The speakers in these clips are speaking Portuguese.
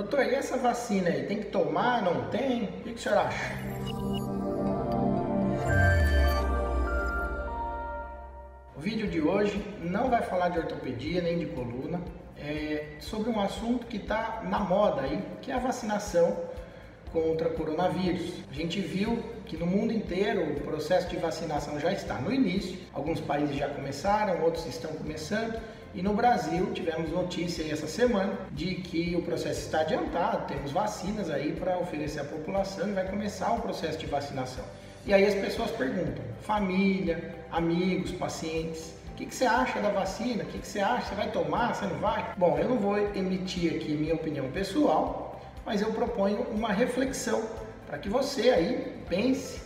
Doutor, e essa vacina aí, tem que tomar, não tem? O que, que o senhor acha? O vídeo de hoje não vai falar de ortopedia nem de coluna, é sobre um assunto que está na moda aí, que é a vacinação contra coronavírus. A gente viu que no mundo inteiro o processo de vacinação já está no início, alguns países já começaram, outros estão começando, e no Brasil tivemos notícia essa semana de que o processo está adiantado, temos vacinas aí para oferecer à população e vai começar o processo de vacinação. E aí as pessoas perguntam, família, amigos, pacientes, o que, que, você acha da vacina? O que, que, você acha? Você vai tomar? Você não vai? Bom, eu não vou emitir aqui minha opinião pessoal, mas eu proponho uma reflexão para que você aí pense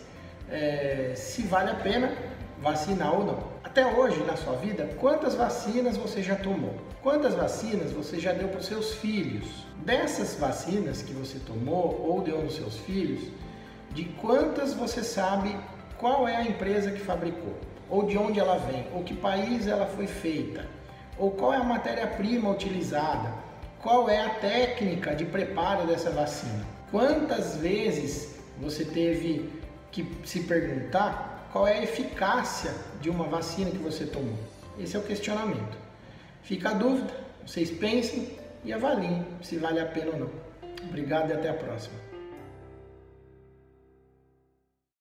é, se vale a pena vacinar ou não. Até hoje na sua vida, quantas vacinas você já tomou? Quantas vacinas você já deu para os seus filhos? Dessas vacinas que você tomou ou deu nos seus filhos, de quantas você sabe qual é a empresa que fabricou? Ou de onde ela vem? Ou que país ela foi feita? Ou qual é a matéria-prima utilizada? Qual é a técnica de preparo dessa vacina? Quantas vezes você teve que se perguntar qual é a eficácia de uma vacina que você tomou? Esse é o questionamento. Fica a dúvida, vocês pensem e avaliem se vale a pena ou não. Obrigado e até a próxima.